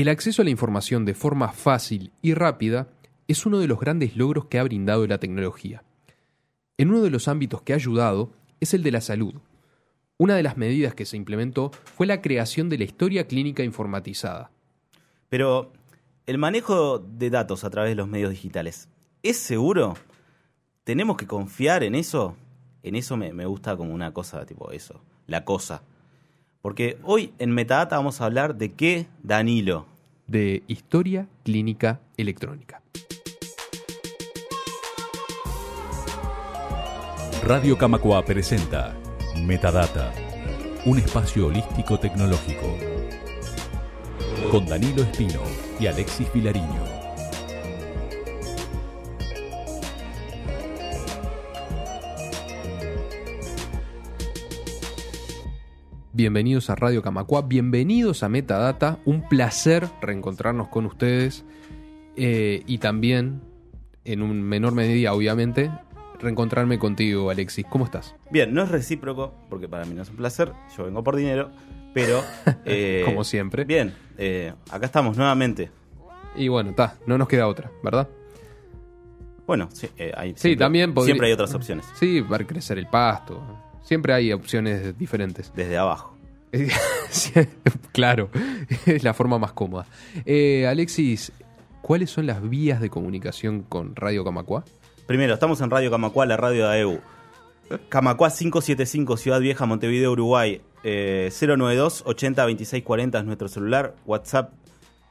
El acceso a la información de forma fácil y rápida es uno de los grandes logros que ha brindado la tecnología. En uno de los ámbitos que ha ayudado es el de la salud. Una de las medidas que se implementó fue la creación de la historia clínica informatizada. Pero, ¿el manejo de datos a través de los medios digitales es seguro? ¿Tenemos que confiar en eso? En eso me, gusta como una cosa, tipo eso, la cosa. Porque hoy en Metadata vamos a hablar de qué, Danilo. De historia clínica electrónica. Radio Camacua presenta Metadata, un espacio holístico tecnológico. Con Danilo Espino y Alexis Vilariño. Bienvenidos a Radio Camacua, bienvenidos a Metadata, un placer reencontrarnos con ustedes eh, y también, en un menor medida obviamente, reencontrarme contigo, Alexis. ¿Cómo estás? Bien, no es recíproco, porque para mí no es un placer, yo vengo por dinero, pero... eh, Como siempre. Bien, eh, acá estamos nuevamente. Y bueno, está, no nos queda otra, ¿verdad? Bueno, sí, hay Sí, siempre, también podría- siempre hay otras opciones, Sí, ver crecer el pasto. Siempre hay opciones diferentes. desde abajo. Claro, es la forma más cómoda. Eh, Alexis, ¿cuáles son las vías de comunicación con Radio Camacua? Primero, estamos en Radio Camacua, la radio de AEU. Camacua 575, Ciudad Vieja, Montevideo, Uruguay. Eh, 092 80 26 40 es nuestro celular. WhatsApp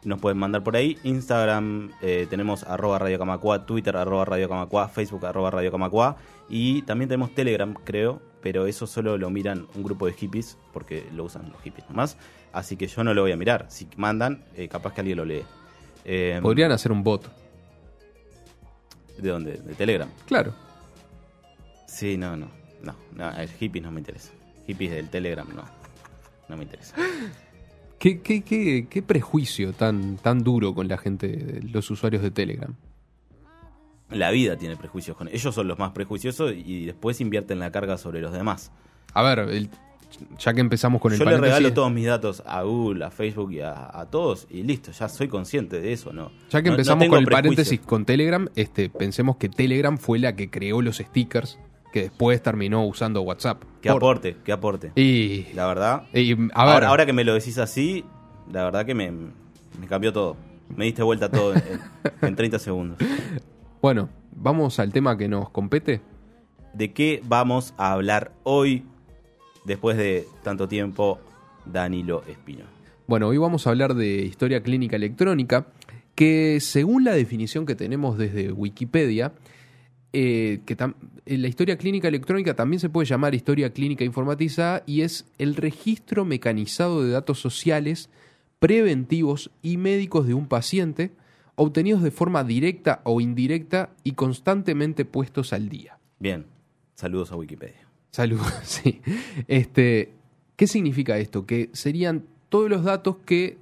nos pueden mandar por ahí. Instagram eh, tenemos arroba Radio Camacua, Twitter arroba Radio Camacua, Facebook arroba Radio Camacua. Y también tenemos Telegram, creo, pero eso solo lo miran un grupo de hippies, porque lo usan los hippies nomás. Así que yo no lo voy a mirar. Si mandan, eh, capaz que alguien lo lee. Eh, Podrían hacer un bot. ¿De dónde? ¿De Telegram? Claro. Sí, no, no. No, no el hippies no me interesa. Hippies del Telegram, no. No me interesa. ¿Qué, qué, qué, qué prejuicio tan, tan duro con la gente, los usuarios de Telegram? La vida tiene prejuicios con ellos. son los más prejuiciosos y después invierten la carga sobre los demás. A ver, el- ya que empezamos con el Yo le regalo todos mis datos a Google, a Facebook y a, a todos y listo, ya soy consciente de eso, ¿no? Ya que No- no empezamos con el paréntesis con Telegram, este, pensemos que Telegram fue la que creó los stickers que después terminó usando WhatsApp. ¿Qué Por- aporte? ¿Qué aporte? Y, La verdad. y, a ver, ahora, ahora que me lo decís así, la verdad que me, me cambió todo. Me diste vuelta todo en, en 30 segundos. bueno, vamos al tema que nos compete. ¿De qué vamos a hablar hoy, después de tanto tiempo, Danilo Espino? Bueno, hoy vamos a hablar de historia clínica electrónica, que según la definición que tenemos desde Wikipedia, eh, que eh, la historia clínica electrónica también se puede llamar historia clínica informatizada y es el registro mecanizado de datos sociales, preventivos y médicos de un paciente, obtenidos de forma directa o indirecta y constantemente puestos al día. Bien, saludos a Wikipedia. Salud, sí. Este, ¿Qué significa esto? Que serían todos los datos que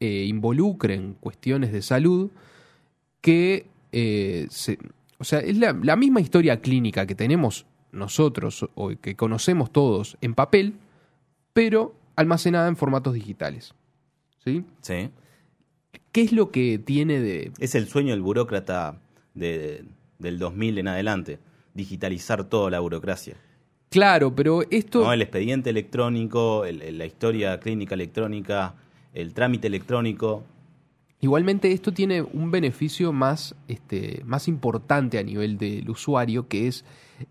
eh, involucren cuestiones de salud que, eh, se- o sea, es la, la misma historia clínica que tenemos nosotros o que conocemos todos en papel, pero almacenada en formatos digitales. ¿Sí? Sí. ¿Qué es lo que tiene de... Es el sueño del burócrata de- del 2000 en adelante, digitalizar toda la burocracia. Claro, pero esto... ¿no? El expediente electrónico, el- el- la historia clínica electrónica, el trámite electrónico. Igualmente esto tiene un beneficio más, este, más importante a nivel del usuario, que es...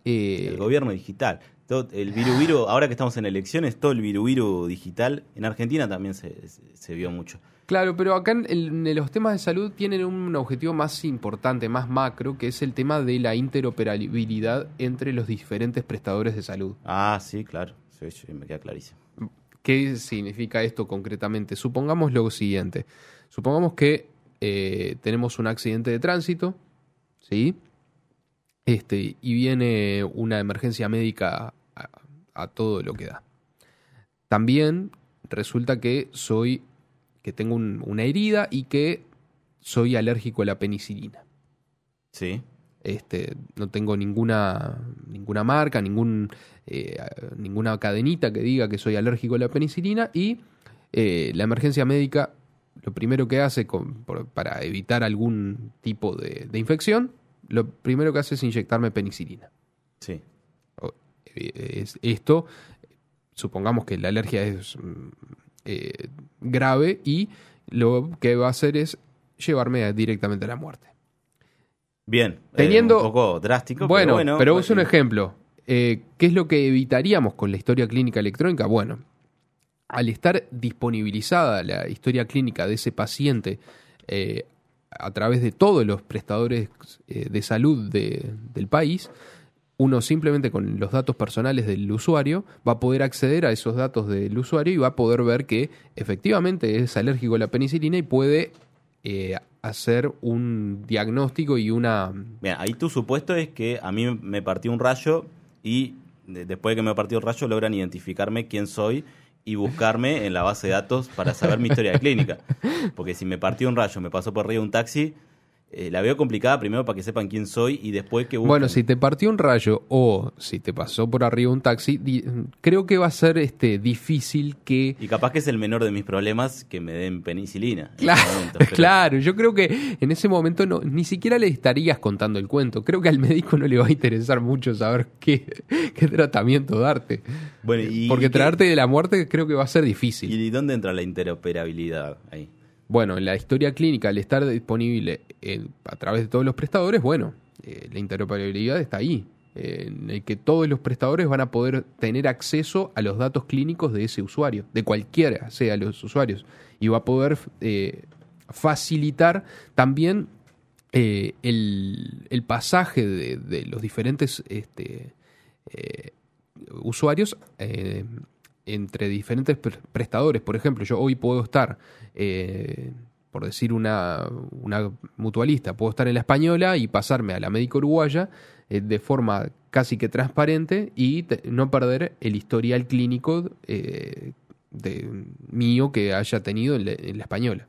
eh, El gobierno digital. Todo, el viru viru, ahora que estamos en elecciones, todo el viru viru digital. En Argentina también se, se- se vio mucho. Claro, pero acá en, el- en los temas de salud tienen un objetivo más importante, más macro, que es el tema de la interoperabilidad entre los diferentes prestadores de salud. Ah, sí, claro. Sí, sí, me queda clarísimo. ¿Qué significa esto concretamente? Supongamos lo siguiente. Supongamos que eh, tenemos un accidente de tránsito, ¿sí? Este, y viene una emergencia médica a, todo lo que da. También resulta que soy, que tengo un- una herida y que soy alérgico a la penicilina. Sí. Este, no tengo ninguna, ninguna marca, ningún, eh, ninguna cadenita que diga que soy alérgico a la penicilina y eh, la emergencia médica lo primero que hace con- por- para evitar algún tipo de, de infección, lo primero que hace es inyectarme penicilina. Sí. Eh, es- esto, supongamos que la alergia es mm, eh, grave y lo que va a hacer es llevarme directamente a la muerte. Bien. eh, Teniendo- un poco drástico. Bueno, pero, pero, bueno, uso un ejemplo. Eh, ¿Qué es lo que evitaríamos con la historia clínica electrónica? Bueno, al estar disponibilizada la historia clínica de ese paciente eh, a través de todos los prestadores de salud de- del país, uno simplemente con los datos personales del usuario va a poder acceder a esos datos del usuario y va a poder ver que efectivamente es alérgico a la penicilina y puede eh, hacer un diagnóstico y una Bien, ahí tu supuesto es que a mí me partió un rayo y de- después de que me partió el rayo logran identificarme quién soy y buscarme en la base de datos para saber mi historia clínica. Porque si me partió un rayo, me pasó por arriba un taxi, eh, la veo complicada primero para que sepan quién soy y después que busquen. Bueno, si te partió un rayo o si te pasó por arriba un taxi, di- creo que va a ser este difícil que Y capaz que es el menor de mis problemas que me den penicilina. en Claro, momento, pero- claro, yo creo que en ese momento no, ni siquiera le estarías contando el cuento. Creo que al médico no le va a interesar mucho saber qué, qué tratamiento darte. Bueno, y, Porque y traerte de la muerte creo que va a ser difícil. ¿Y dónde entra la interoperabilidad ahí? Bueno, la historia clínica, al estar disponible eh, a través de todos los prestadores, bueno, eh, la interoperabilidad está ahí. eh, en el que todos los prestadores van a poder tener acceso a los datos clínicos de ese usuario, de cualquiera sea los usuarios, y va a poder facilitar también el, pasaje de, los diferentes este, usuarios eh, entre diferentes pre- prestadores. Por ejemplo, yo hoy puedo estar, eh, por decir una, una mutualista, puedo estar en la española y pasarme a la médica uruguaya eh, de forma casi que transparente y no perder el historial clínico eh, de, mío que haya tenido en la, en la española.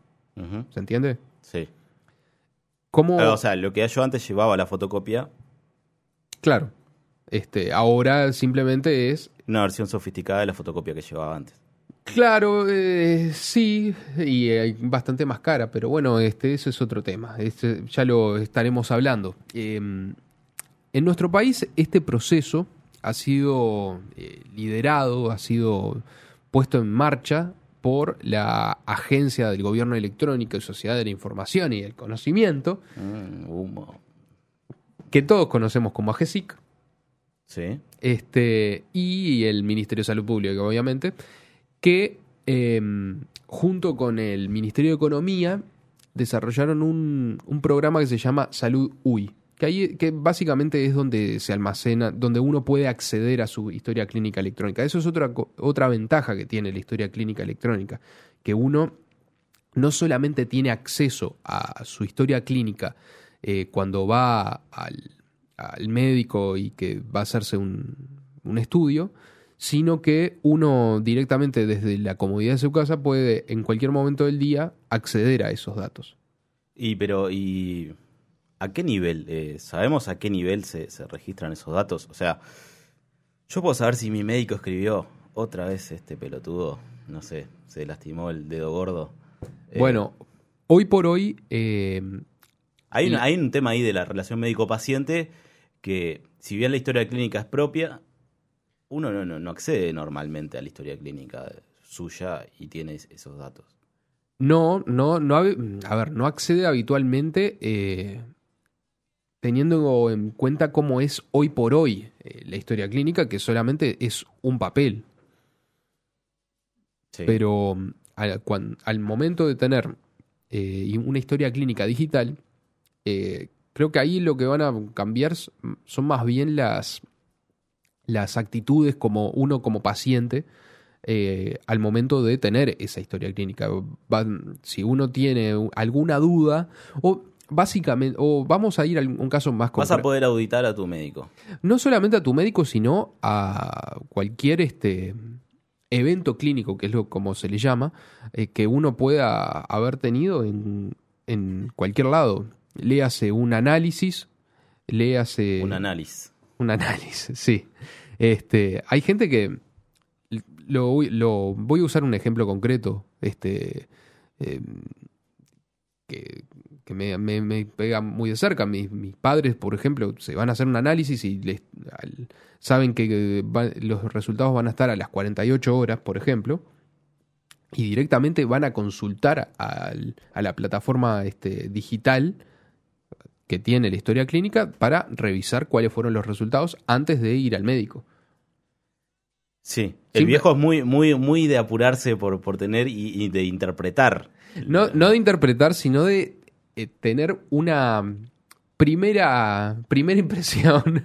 ¿Se entiende? Sí. ¿Cómo? O sea, lo que yo antes llevaba la fotocopia, Claro. Este, ahora simplemente es una versión sofisticada de la fotocopia que llevaba antes. Claro, eh, sí, y eh, bastante más cara, pero bueno, este, eso es otro tema. Este, ya lo estaremos hablando. Eh, en nuestro país, este proceso ha sido eh, liderado, ha sido puesto en marcha por la Agencia del Gobierno Electrónico y Sociedad de la Información y el Conocimiento, Mm, humo. que todos conocemos como AGESIC, Sí. este, y el Ministerio de Salud Pública, obviamente, que eh, junto con el Ministerio de Economía desarrollaron un, un programa que se llama Salud UI, que, ahí, que básicamente es donde se almacena, donde uno puede acceder a su historia clínica electrónica. Eso es otra, otra ventaja que tiene la historia clínica electrónica, que uno no solamente tiene acceso a su historia clínica eh, cuando va al, al médico y que va a hacerse un, un estudio, sino que uno directamente desde la comodidad de su casa puede en cualquier momento del día acceder a esos datos. Y pero, ¿y a qué nivel? eh, ¿Sabemos a qué nivel se, se registran esos datos? O sea, yo puedo saber si mi médico escribió otra vez este pelotudo, no sé, se lastimó el dedo gordo. Eh, Bueno, hoy por hoy, eh, Hay un, hay un tema ahí de la relación médico-paciente que, si bien la historia clínica es propia, uno no, no, no accede normalmente a la historia clínica suya y tiene es- esos datos. no, no, no, a ver, no accede habitualmente eh, teniendo en cuenta cómo es hoy por hoy eh, la historia clínica, que solamente es un papel. Sí. Pero al, momento de tener eh, una historia clínica digital, creo que ahí lo que van a cambiar son más bien las, las actitudes como uno como paciente eh, al momento de tener esa historia clínica. Van- si uno tiene alguna duda o básicamente, o vamos a ir a un caso más Vas a concreto poder auditar a tu médico. no solamente a tu médico, sino a cualquier este evento clínico, que es lo como se le llama, eh, que uno pueda haber tenido en, en cualquier lado. Léase un análisis, léase Un análisis. un análisis, sí. Este, hay gente que lo, voy- lo voy a usar un ejemplo concreto. Este, eh, que me, me- me pega muy de cerca. Mis, mis padres, por ejemplo, se van a hacer un análisis y les, al- saben que va- los resultados van a estar a las 48 horas, por ejemplo, y directamente van a consultar al- a la plataforma este, digital que tiene la historia clínica para revisar cuáles fueron los resultados antes de ir al médico. Sí, el viejo es muy, muy, muy de apurarse por, por tener y, y de interpretar. No, no de interpretar, sino de eh, tener una primera, primera impresión.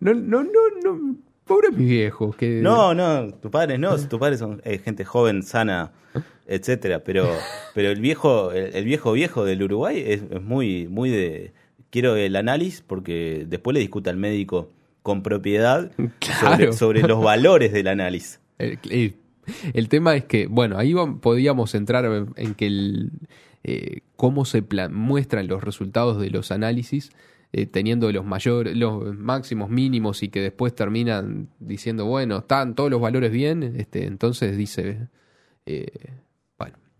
No, no, no, no. Pobres mis viejos. Que... No, no, tus padres no, tus padres son eh, gente joven, sana, etcétera, pero, pero el viejo, el, el viejo viejo del Uruguay es, es muy, muy de quiero el análisis porque después le discuta al médico con propiedad Claro. sobre, sobre los valores del análisis. El, el- el tema es que, bueno, ahí podíamos entrar en en que el, eh, cómo se muestran los resultados de los análisis, eh, teniendo los mayores, los máximos mínimos y que después terminan diciendo, bueno, están todos los valores bien, este, entonces dice, eh,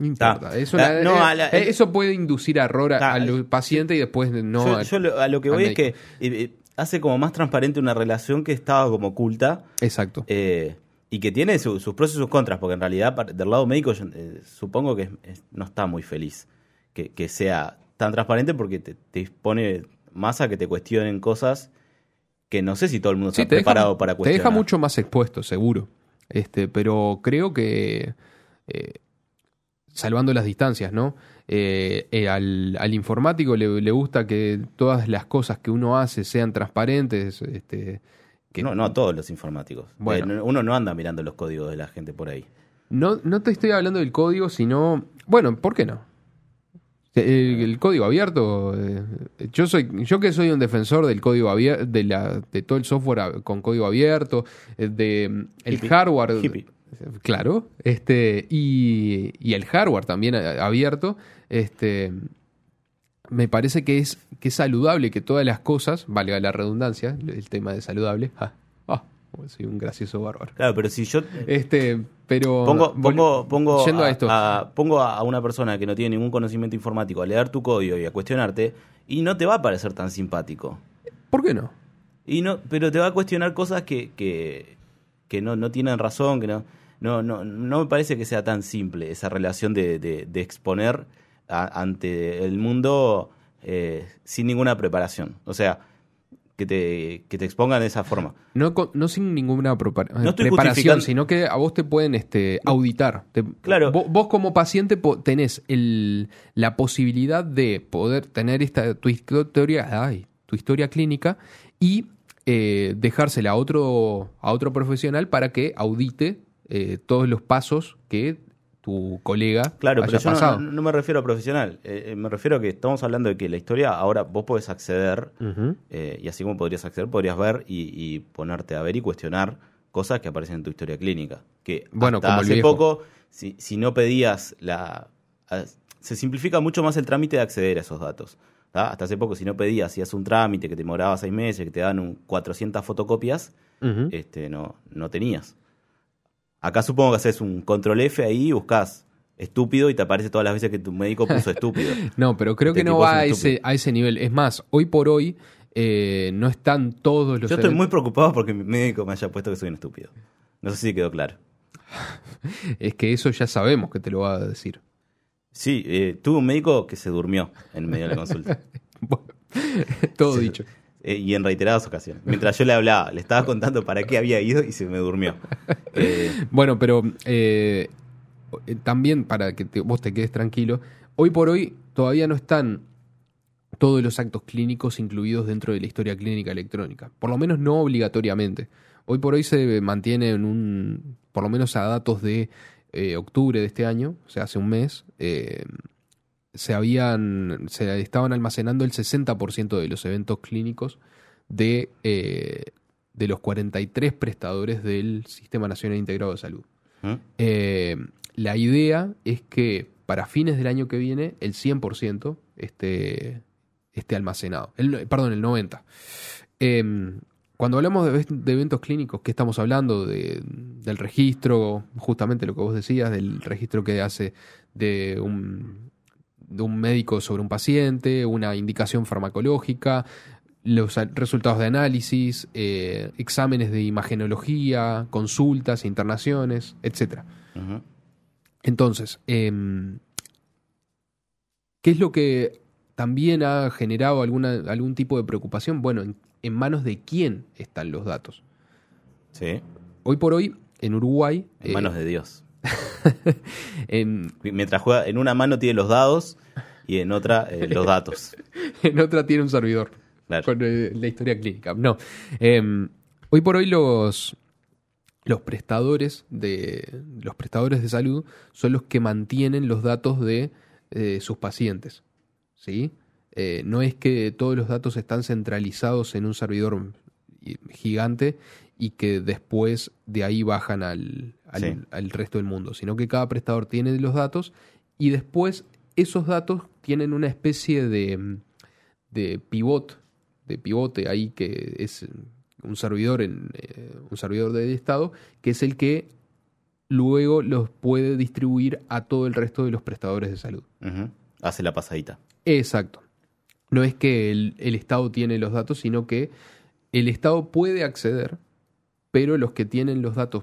no importa. La- no, eh, la- eh, eso puede inducir error a- al paciente y después no. yo, al- yo lo- a lo que voy es que eh, hace como más transparente una relación que estaba como oculta Exacto. eh, y que tiene su- sus pros y sus contras, porque en realidad del lado médico yo, supongo que es- no está muy feliz que, que sea tan transparente porque te, te expone más a que te cuestionen cosas que no sé si todo el mundo Sí, está te deja- preparado para Te cuestionar. deja mucho más expuesto, seguro. Este, pero creo que, eh, salvando las distancias, ¿no? Eh, eh, al, al informático le, le gusta que todas las cosas que uno hace sean transparentes. Este, que No, no a todos los informáticos. Bueno. Eh, no- uno no anda mirando los códigos de la gente por ahí. no, no te estoy hablando del código, sino. Bueno, ¿por qué no? El, el código abierto. yo soy, yo que soy un defensor del código abierto, de la, de todo el software con código abierto, de mm, el Hippie. hardware. Hippie. Claro, este, y, y el hardware también a- abierto, este, me parece que es, que es saludable que todas las cosas, valga la redundancia, el tema de saludable, ah, ah, soy un gracioso bárbaro. Claro, pero si yo Este, pero pongo, pongo, pongo, yendo a, a esto, a- pongo a una persona que no tiene ningún conocimiento informático a leer tu código y a cuestionarte, y no te va a parecer tan simpático. ¿por qué no? Y no, pero te va a cuestionar cosas que, que, que no, no tienen razón, que no, no, no, no me parece que sea tan simple esa relación de, de, de exponer a- ante el mundo eh, sin ninguna preparación. O sea, que te, que te expongan de esa forma. No, no sin ninguna No preparación, sino que a vos te pueden este, auditar. Te- Claro. Vos, vos como paciente tenés el, la posibilidad de poder tener esta tu historia, ay, tu historia clínica y eh, dejársela a otro, a otro profesional para que audite eh, todos los pasos que tu colega Claro, haya pero yo no- pasado. no, no me refiero a profesional. Eh, eh, me refiero a que estamos hablando de que la historia ahora vos podés acceder, eh, y así como podrías acceder, podrías ver y, y ponerte a ver y cuestionar cosas que aparecen en tu historia clínica. Que Bueno, hasta como hace viejo. poco, si, si no pedías la... a- se simplifica mucho más el trámite de acceder a esos datos. ¿tá? Hasta hace poco, si no pedías, hacías un trámite que te demoraba seis meses, que te dan un 400 fotocopias, este, no, no tenías. Acá supongo que haces un control F ahí y buscas estúpido y te aparece todas las veces que tu médico puso estúpido. No, pero creo Este que no va a ese, a ese nivel. Es más, hoy por hoy eh, no están todos los Yo estoy muy preocupado porque mi médico me haya puesto que soy un estúpido. No sé si quedó claro. Es que eso ya sabemos que te lo va a decir. Sí, eh, tuve un médico que se durmió en medio de la consulta. Bueno, todo dicho. Eh, y en reiteradas ocasiones. Mientras yo le hablaba, le estaba contando para qué había ido y se me durmió. Bueno, pero eh, también para que te- vos te quedes tranquilo, hoy por hoy todavía no están todos los actos clínicos incluidos dentro de la historia clínica electrónica. Por lo menos no obligatoriamente. Hoy por hoy se mantiene en un, por lo menos a datos de eh, octubre de este año, o sea, hace un mes, eh, se habían, se estaban almacenando el 60% de los eventos clínicos de, eh, de los 43 prestadores del Sistema Nacional Integrado de Salud. ¿Mm? Eh, la idea es que para fines del año que viene el 100% esté, esté almacenado. El, perdón, el 90%. Eh, cuando hablamos de, de eventos clínicos, ¿qué estamos hablando? De- del registro, justamente lo que vos decías, del registro que hace de un, de un médico sobre un paciente, una indicación farmacológica, los resultados de análisis, eh, exámenes de imagenología, consultas, internaciones, etc. Entonces, em, ¿qué es lo que también ha generado alguna, algún tipo de preocupación? Bueno, en, en manos de quién están los datos? Sí, Hoy por hoy, en Uruguay, en eh, manos de Dios. en, Mientras juega, en una mano tiene los dados y en otra eh, los datos. en otra tiene un servidor Claro. con eh, la historia clínica. No. Em, hoy por hoy los, los prestadores de los prestadores de salud son los que mantienen los datos de eh, sus pacientes. ¿Sí? No es que todos los datos están centralizados en un servidor gigante y que después de ahí bajan al, al, Sí. al resto del mundo, sino que cada prestador tiene los datos y después esos datos tienen una especie de, de pivot, de pivote ahí que es un servidor en eh, un servidor del estado que es el que luego los puede distribuir a todo el resto de los prestadores de salud. Hace la pasadita. Exacto. No es que el, el Estado tiene los datos, sino que el Estado puede acceder, pero los que tienen los datos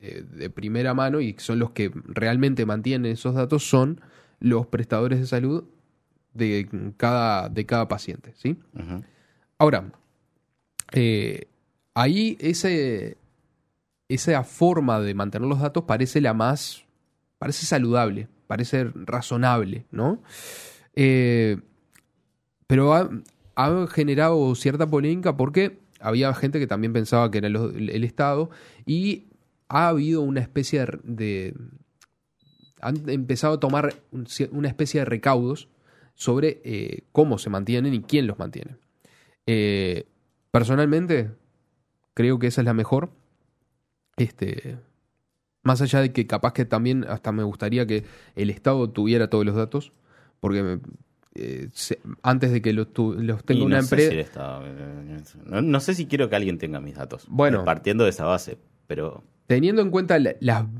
eh, de primera mano y son los que realmente mantienen esos datos son los prestadores de salud de cada, de cada paciente. ¿sí? Ahora, eh, ahí ese, esa forma de mantener los datos parece la más, parece saludable, parece razonable, ¿no? Eh, pero ha, ha generado cierta polémica porque había gente que también pensaba que era el, Estado y ha habido una especie de, de- han empezado a tomar una especie de recaudos sobre eh, cómo se mantienen y quién los mantiene. Eh, personalmente, creo que esa es la mejor. Este, más allá de que capaz que también hasta me gustaría que el Estado tuviera todos los datos, porque me- eh, se- antes de que los, tu- los tenga una empresa... si no, no sé si quiero que alguien tenga mis datos. Bueno. Partiendo de esa base, pero Teniendo en cuenta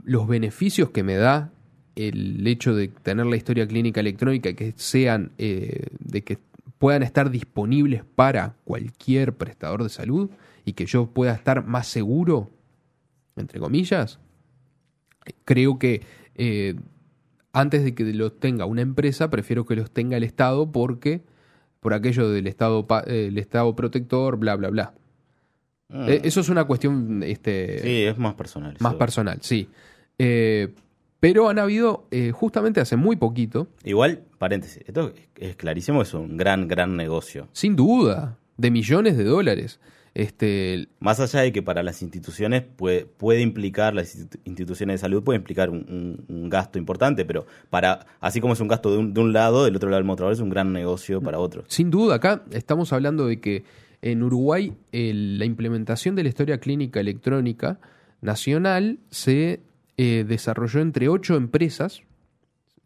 los beneficios que me da el hecho de tener la historia clínica electrónica, que sean, eh, de que puedan estar disponibles para cualquier prestador de salud y que yo pueda estar más seguro, entre comillas, creo que eh, antes de que los tenga una empresa, prefiero que los tenga el Estado porque por aquello del Estado, eh, el Estado protector, bla, bla, bla. Mm, Eh, Eso es una cuestión este, sí, es más personal. más personal, sí. Eh, pero han habido, eh, justamente hace muy poquito, Igual, paréntesis, esto es- clarísimo, es un gran, gran negocio. sin duda, de millones de dólares. Este, Más allá de que para las instituciones puede, puede implicar, las institu- instituciones de salud puede implicar un, un- un gasto importante, pero para así como es un gasto de un, de un lado, del otro lado del mostrador es un gran negocio para otros. sin duda, acá estamos hablando de que en Uruguay la implementación de la historia clínica electrónica nacional se eh, desarrolló entre ocho empresas.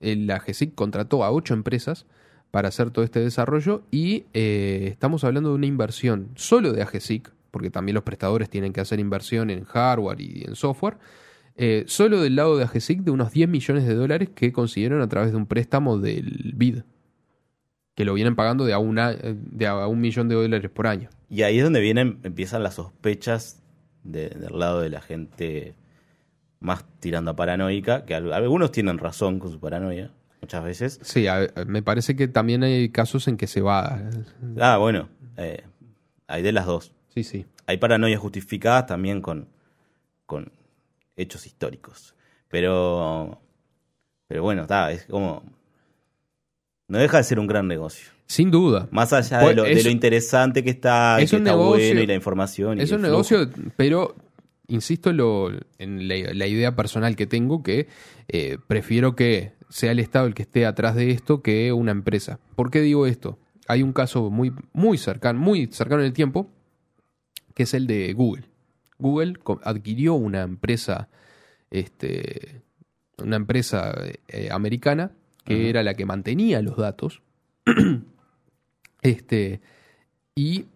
El- La GESIC contrató a ocho empresas para hacer todo este desarrollo y eh, estamos hablando de una inversión solo de AGESIC, porque también los prestadores tienen que hacer inversión en hardware y en software, eh, solo del lado de AGESIC de unos 10 millones de dólares que consiguieron a través de un préstamo del BID, que lo vienen pagando de a, una, eh, de a un millón de dólares por año. Y ahí es donde vienen, empiezan las sospechas de- del lado de la gente más tirando a paranoica, que al- algunos tienen razón con su paranoia, muchas veces. Sí, a- me parece que también hay casos en que se va. Ah, bueno, eh, hay de las dos. Sí, sí. Hay paranoias justificadas también con, con hechos históricos. Pero, pero bueno, está, es como... No deja de ser un gran negocio. Sin duda. Más allá Pues de lo, de lo interesante que está, es que un está negocio- bueno y la información. y Es un negocio, pero insisto en, lo- en la, la idea personal que tengo, que eh, prefiero que sea el Estado el que esté atrás de esto que una empresa. ¿Por qué digo esto? Hay un caso muy, muy cercano, muy cercano en el tiempo, que es el de Google. Google adquirió una empresa, este, una empresa eh, americana que era la que mantenía los datos. este, y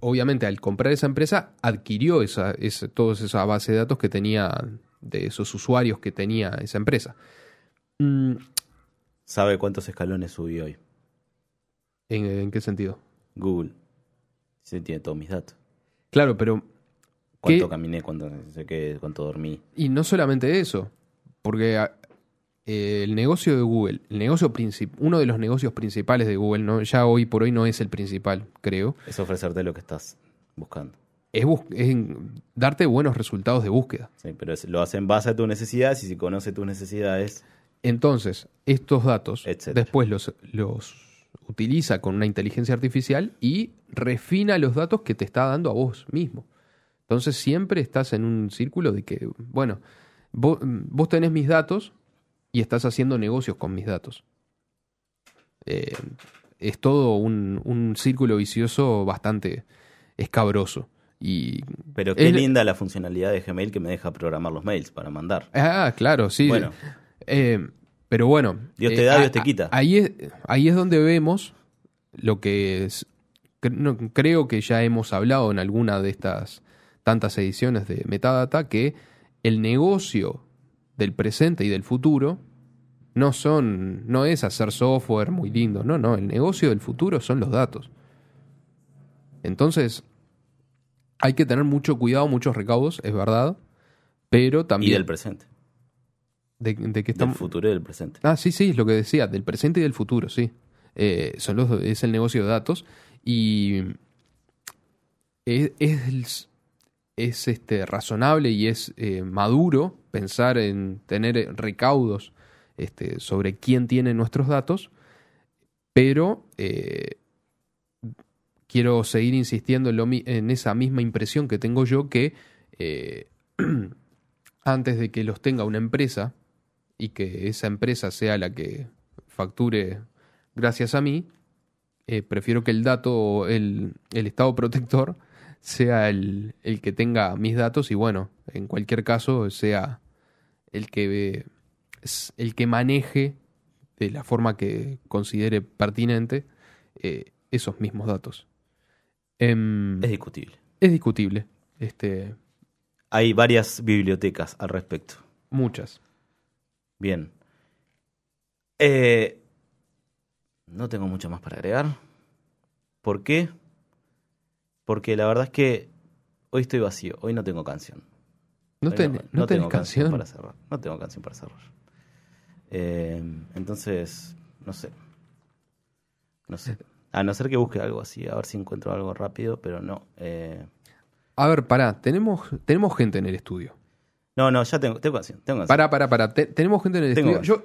obviamente al comprar esa empresa adquirió esa, esa, toda esa base de datos que tenía de esos usuarios que tenía esa empresa. Mm, sabe cuántos escalones subí hoy. ¿En, en qué sentido? Google. Se tiene todos mis datos. Claro, pero... Cuánto caminé, cuánto, cuánto dormí. Y no solamente eso, porque eh, el negocio de Google, el negocio uno de los negocios principales de Google, ¿no? ya hoy por hoy no es el principal, creo, Es ofrecerte lo que estás buscando. es, bus- es darte buenos resultados de búsqueda. Sí, pero es- lo hace en base a tus necesidades y si conoce tus necesidades, Entonces, estos datos Etcétera. después los, los utiliza con una inteligencia artificial y refina los datos que te está dando a vos mismo. Entonces siempre estás en un círculo de que, bueno, vos, vos tenés mis datos y estás haciendo negocios con mis datos. Eh, es todo un, un círculo vicioso bastante escabroso. Y, pero qué Es- linda la funcionalidad de Gmail que me deja programar los mails para mandar. ah, claro, sí. Bueno. Eh, pero bueno. Dios te eh, da, Dios te quita. Ahí es, ahí es donde vemos lo que es. no, creo que ya hemos hablado en alguna de estas tantas ediciones de Metadata que el negocio del presente y del futuro no son. no es hacer software muy lindo. No, no. El negocio del futuro son los datos. Entonces. Hay que tener mucho cuidado, muchos recaudos, es verdad. Pero también. Y del presente. de, de que Del estamos. futuro y del presente. Ah, sí, sí, es lo que decía, del presente y del futuro, sí. Eh, son los, es el negocio de datos y es, es, es, este, razonable y es eh, maduro pensar en tener eh, recaudos este, sobre quién tiene nuestros datos, pero eh, quiero seguir insistiendo en, esa misma impresión que tengo yo que antes de que los tenga una empresa, y que esa empresa sea la que facture gracias a mí, prefiero que el dato, el estado protector, sea el, el que tenga mis datos y bueno, en cualquier caso sea el que, el que maneje de la forma que considere pertinente eh, esos mismos datos. Em, Es discutible. es discutible, este, Hay varias bibliotecas al respecto. muchas. Bien. Eh, no tengo mucho más para agregar. ¿Por qué? Porque la verdad es que hoy estoy vacío. Hoy no tengo canción. No, ten- no, tengo canción. para cerrar. No tengo canción para cerrar. Eh, entonces, no sé. No sé. A no ser que busque algo así, a ver si encuentro algo rápido, pero no. Eh, A ver, pará, tenemos, tenemos gente en el estudio. no, no, ya tengo, tengo canción. Tengo canción. Pará, pará, pará. Te- tenemos gente en el Tengo estudio. Yo,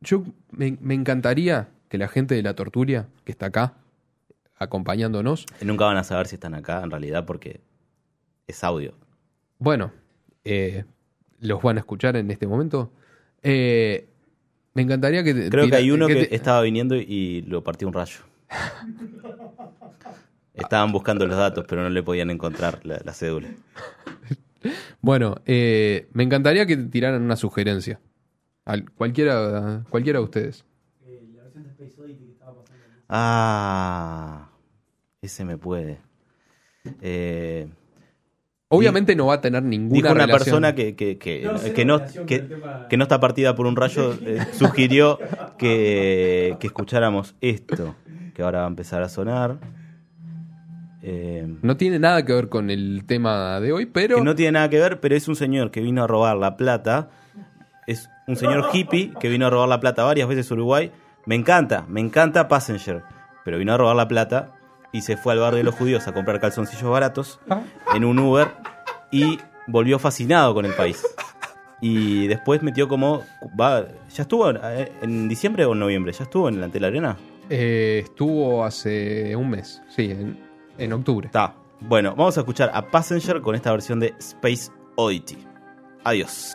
yo me, me encantaría que la gente de la torturia, que está acá, acompañándonos, Nunca van a saber si están acá en realidad porque es audio. bueno, eh, los van a escuchar en este momento. Eh, me encantaría que... te- Creo que hay uno que, te- estaba viniendo y lo partió un rayo. Estaban buscando los datos, pero no le podían encontrar la, la cédula. Bueno, eh, me encantaría que tiraran una sugerencia. Al- cualquiera, cualquiera de ustedes. Ah, ese me puede. Eh, Obviamente no va a tener ninguna dijo una relación. persona que, que, que, No, que no, que no está partida por un rayo, eh, sugirió que, que escucháramos esto, que ahora va a empezar a sonar. Eh, No tiene nada que ver con el tema de hoy, pero... que no tiene nada que ver, pero es un señor que vino a robar la plata. Es un señor hippie que vino a robar la plata varias veces a Uruguay. Me encanta, me encanta Passenger, pero vino a robar la plata y se fue al barrio de los judíos a comprar calzoncillos baratos en un Uber y volvió fascinado con el país. Y después metió como... Va, ¿Ya estuvo eh, en diciembre o en noviembre? ¿Ya estuvo en la Antela Arena? Eh, estuvo hace un mes, sí, en, en octubre. Está. Bueno, vamos a escuchar a Passenger con esta versión de Space Oddity. Adiós.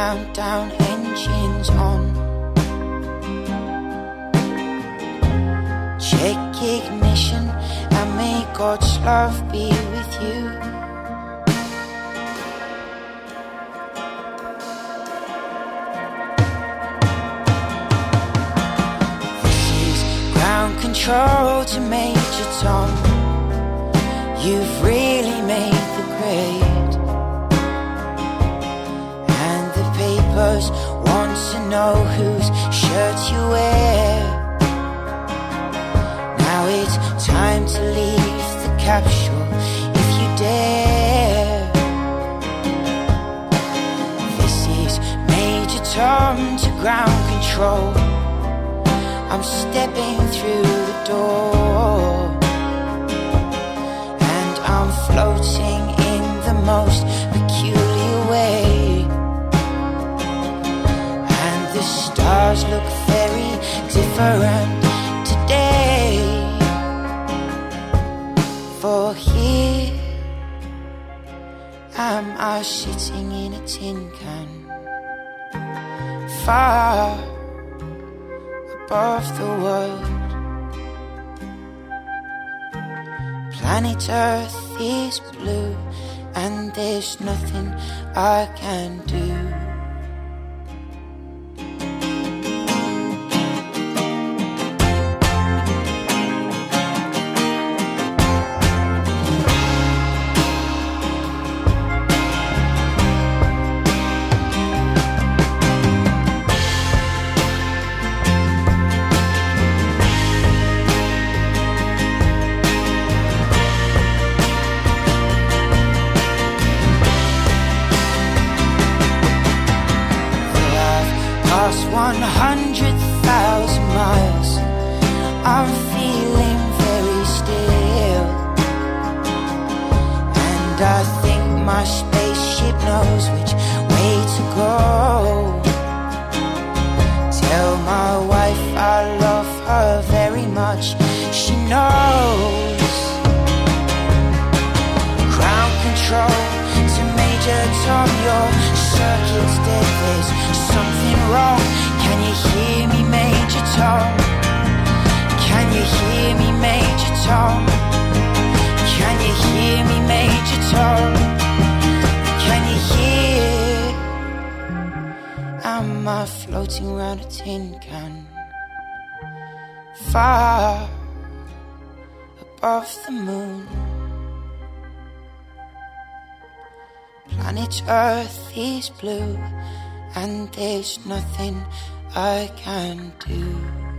countdown, engines on. Check ignition, and may God's love be with you. This is ground control to Major Tom. You've really made know whose shirt you wear. Now it's time to leave the capsule if you dare. This is Major Tom to ground control. I'm stepping through the door. Stars look very different today. For here am I sitting in a tin can, far above the world. Planet Earth is blue, and there's nothing I can do. Knows which way to go. Tell my wife I love her very much, she knows ground control to Major Tom. Your circuit's dead. There's something wrong. Can you hear me, Major Tom? Can you hear me, Major Tom? Can you hear me, Major Tom? Can you hear? Am I floating around a tin can? Far above the moon. Planet Earth is blue, and there's nothing I can do.